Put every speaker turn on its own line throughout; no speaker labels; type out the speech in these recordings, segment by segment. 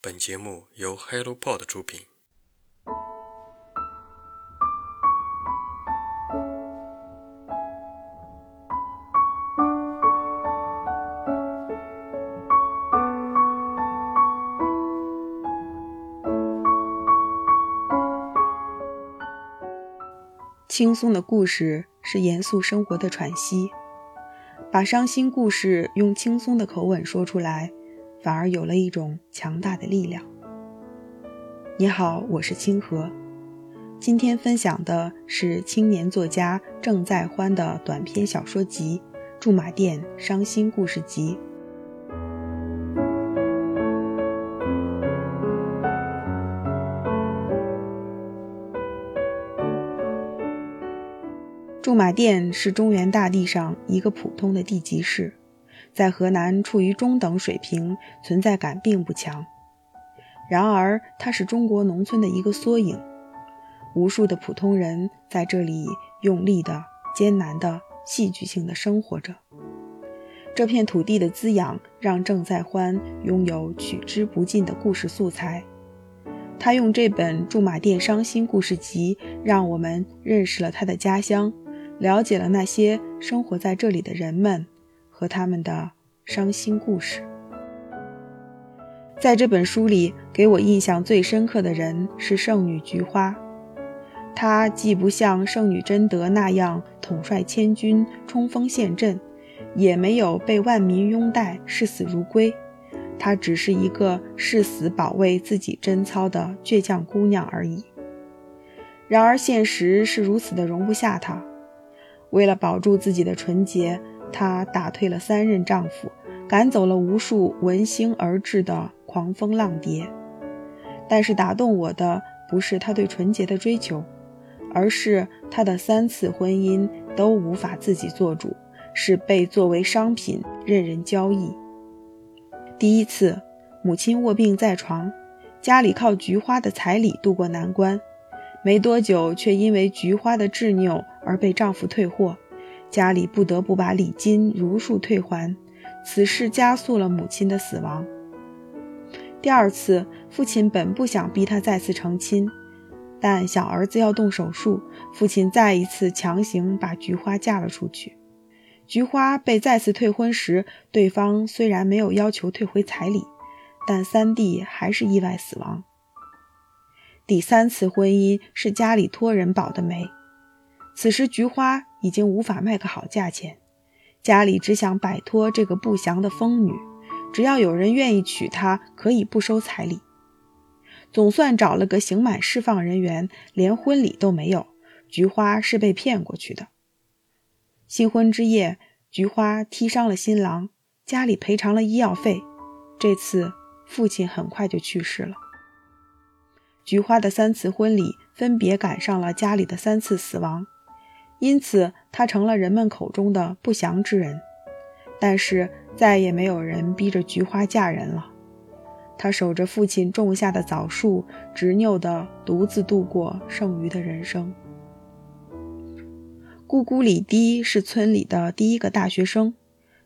本节目由 HelloPod 出品。
轻松的故事是严肃生活的喘息，把伤心故事用轻松的口吻说出来，反而有了一种强大的力量。你好，我是清河，今天分享的是青年作家郑在欢的短篇小说集《驻马店伤心故事集》。驻马店是中原大地上一个普通的地级市，在河南处于中等水平，存在感并不强。然而，它是中国农村的一个缩影，无数的普通人在这里用力的、艰难的、戏剧性的生活着。这片土地的滋养让郑在欢拥有取之不尽的故事素材。他用这本《驻马店伤心故事集》，让我们认识了他的家乡。了解了那些生活在这里的人们和他们的伤心故事。在这本书里，给我印象最深刻的人是圣女菊花。她既不像圣女贞德那样统帅千军、冲锋陷阵，也没有被万民拥戴、视死如归。她只是一个誓死保卫自己贞操的倔强姑娘而已。然而，现实是如此的容不下她。为了保住自己的纯洁，她打退了三任丈夫，赶走了无数闻星而至的狂风浪蝶。但是打动我的不是她对纯洁的追求，而是她的三次婚姻都无法自己做主，是被作为商品任人交易。第一次，母亲卧病在床，家里靠菊花的彩礼渡过难关。没多久，却因为菊花的执拗而被丈夫退货，家里不得不把礼金如数退还。此事加速了母亲的死亡。第二次，父亲本不想逼她再次成亲，但小儿子要动手术，父亲再一次强行把菊花嫁了出去。菊花被再次退婚时，对方虽然没有要求退回彩礼，但三弟还是意外死亡。第三次婚姻是家里托人保的媒，此时菊花已经无法卖个好价钱，家里只想摆脱这个不祥的疯女，只要有人愿意娶她，可以不收彩礼。总算找了个刑满释放人员，连婚礼都没有，菊花是被骗过去的。新婚之夜，菊花踢伤了新郎，家里赔偿了医药费，这次父亲很快就去世了。菊花的三次婚礼分别赶上了家里的三次死亡，因此他成了人们口中的不祥之人。但是再也没有人逼着菊花嫁人了，他守着父亲种下的枣树，执拗地独自度过剩余的人生。姑姑李堤是村里的第一个大学生，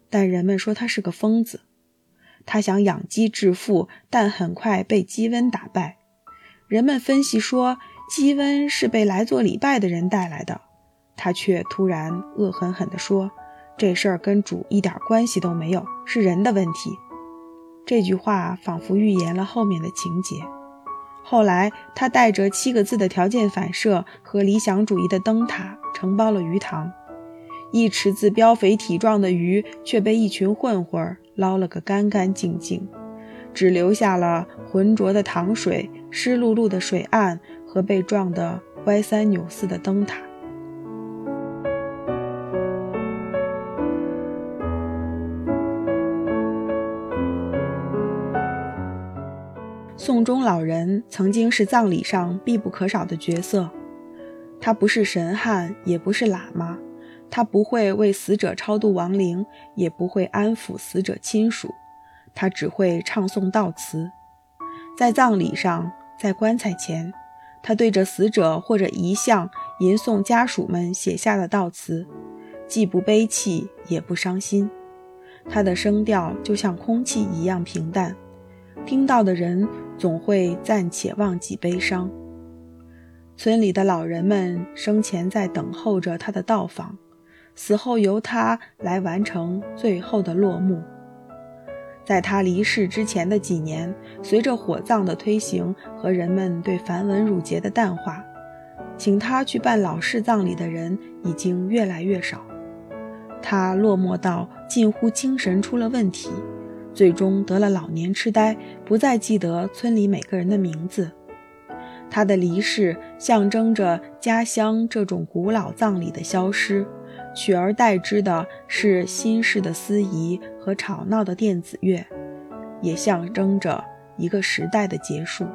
但人们说他是个疯子。他想养鸡致富，但很快被鸡瘟打败。人们分析说，鸡瘟是被来做礼拜的人带来的。他却突然恶狠狠地说：“这事儿跟主一点关系都没有，是人的问题。”这句话仿佛预言了后面的情节。后来，他带着七个字的条件反射和理想主义的灯塔承包了鱼塘，一池子膘肥体壮的鱼却被一群混混捞了个干干净净。只留下了浑浊的糖水、湿漉漉的水岸和被撞得歪三扭四的灯塔。宋钟老人曾经是葬礼上必不可少的角色，他不是神汉，也不是喇嘛，他不会为死者超度亡灵，也不会安抚死者亲属。他只会唱诵悼词，在葬礼上，在棺材前，他对着死者或者遗像吟诵家属们写下的悼词，既不悲泣，也不伤心。他的声调就像空气一样平淡，听到的人总会暂且忘记悲伤。村里的老人们生前在等候着他的到访，死后由他来完成最后的落幕。在他离世之前的几年，随着火葬的推行和人们对繁文缛节的淡化，请他去办老式葬礼的人已经越来越少。他落寞到近乎精神出了问题，最终得了老年痴呆，不再记得村里每个人的名字。他的离世象征着家乡这种古老葬礼的消失。取而代之的是新式的司仪和吵闹的电子乐，也象征着一个时代的结束。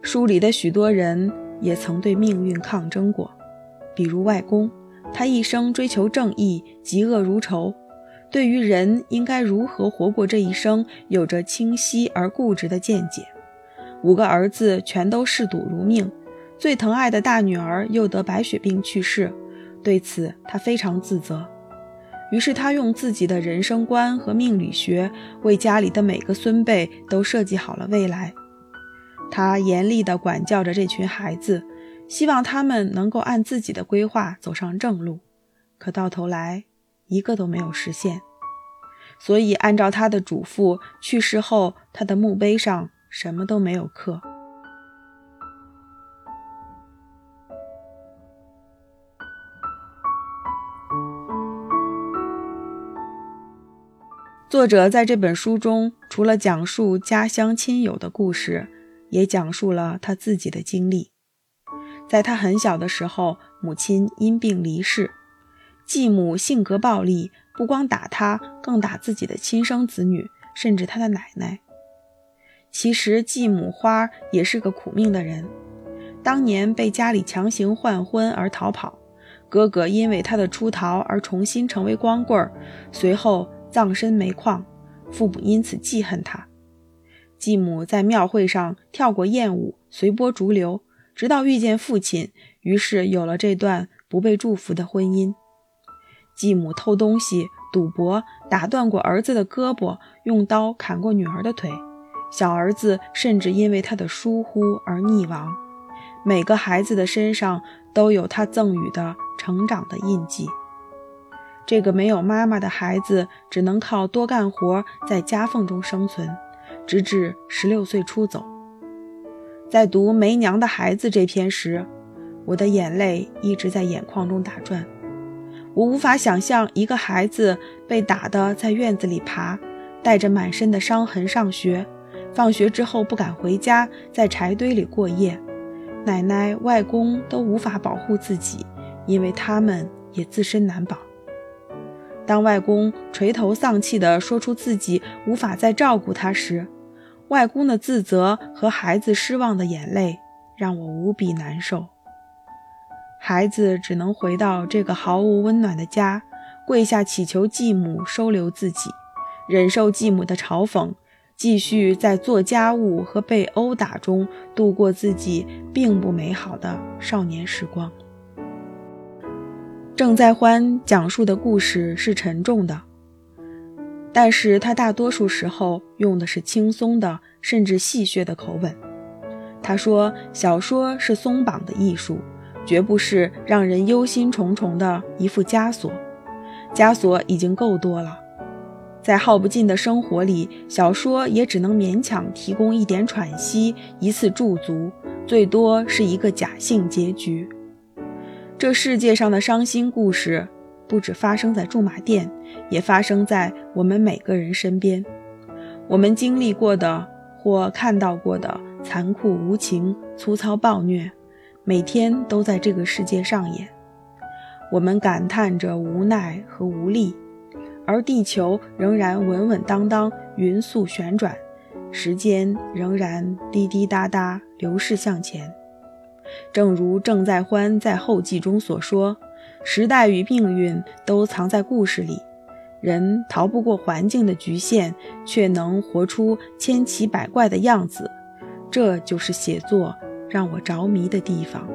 书里的许多人也曾对命运抗争过，比如外公，他一生追求正义，嫉恶如仇，对于人应该如何活过这一生，有着清晰而固执的见解。五个儿子全都嗜赌如命。最疼爱的大女儿又得白血病去世，对此他非常自责。于是他用自己的人生观和命理学为家里的每个孙辈都设计好了未来。他严厉地管教着这群孩子，希望他们能够按自己的规划走上正路。可到头来，一个都没有实现。所以，按照他的嘱咐，去世后他的墓碑上什么都没有刻。作者在这本书中，除了讲述家乡亲友的故事，也讲述了他自己的经历。在他很小的时候，母亲因病离世，继母性格暴力，不光打他，更打自己的亲生子女，甚至他的奶奶。其实继母花也是个苦命的人，当年被家里强行换婚而逃跑，哥哥因为他的出逃而重新成为光棍儿，随后。葬身煤矿，父母因此记恨他。继母在庙会上跳过艳舞，随波逐流，直到遇见父亲，于是有了这段不被祝福的婚姻。继母偷东西、赌博，打断过儿子的胳膊，用刀砍过女儿的腿，小儿子甚至因为他的疏忽而溺亡。每个孩子的身上都有他赠予的成长的印记。这个没有妈妈的孩子只能靠多干活，在夹缝中生存，直至十六岁出走。在读《没娘的孩子》这篇时，我的眼泪一直在眼眶中打转。我无法想象一个孩子被打得在院子里爬，带着满身的伤痕上学，放学之后不敢回家，在柴堆里过夜，奶奶、外公都无法保护自己，因为他们也自身难保。当外公垂头丧气地说出自己无法再照顾他时，外公的自责和孩子失望的眼泪让我无比难受。孩子只能回到这个毫无温暖的家，跪下祈求继母收留自己，忍受继母的嘲讽，继续在做家务和被殴打中度过自己并不美好的少年时光。郑在欢讲述的故事是沉重的，但是他大多数时候用的是轻松的，甚至戏谑的口吻。他说：“小说是松绑的艺术，绝不是让人忧心忡忡的一副枷锁。枷锁已经够多了，在耗不尽的生活里，小说也只能勉强提供一点喘息，一次驻足，最多是一个假性结局。”这世界上的伤心故事，不止发生在驻马店，也发生在我们每个人身边。我们经历过的或看到过的残酷无情、粗糙暴虐，每天都在这个世界上演。我们感叹着无奈和无力，而地球仍然稳稳当当、匀速旋转，时间仍然滴滴答答流逝向前。正如郑在欢在后记中所说：“时代与命运都藏在故事里，人逃不过环境的局限，却能活出千奇百怪的样子。这就是写作让我着迷的地方。”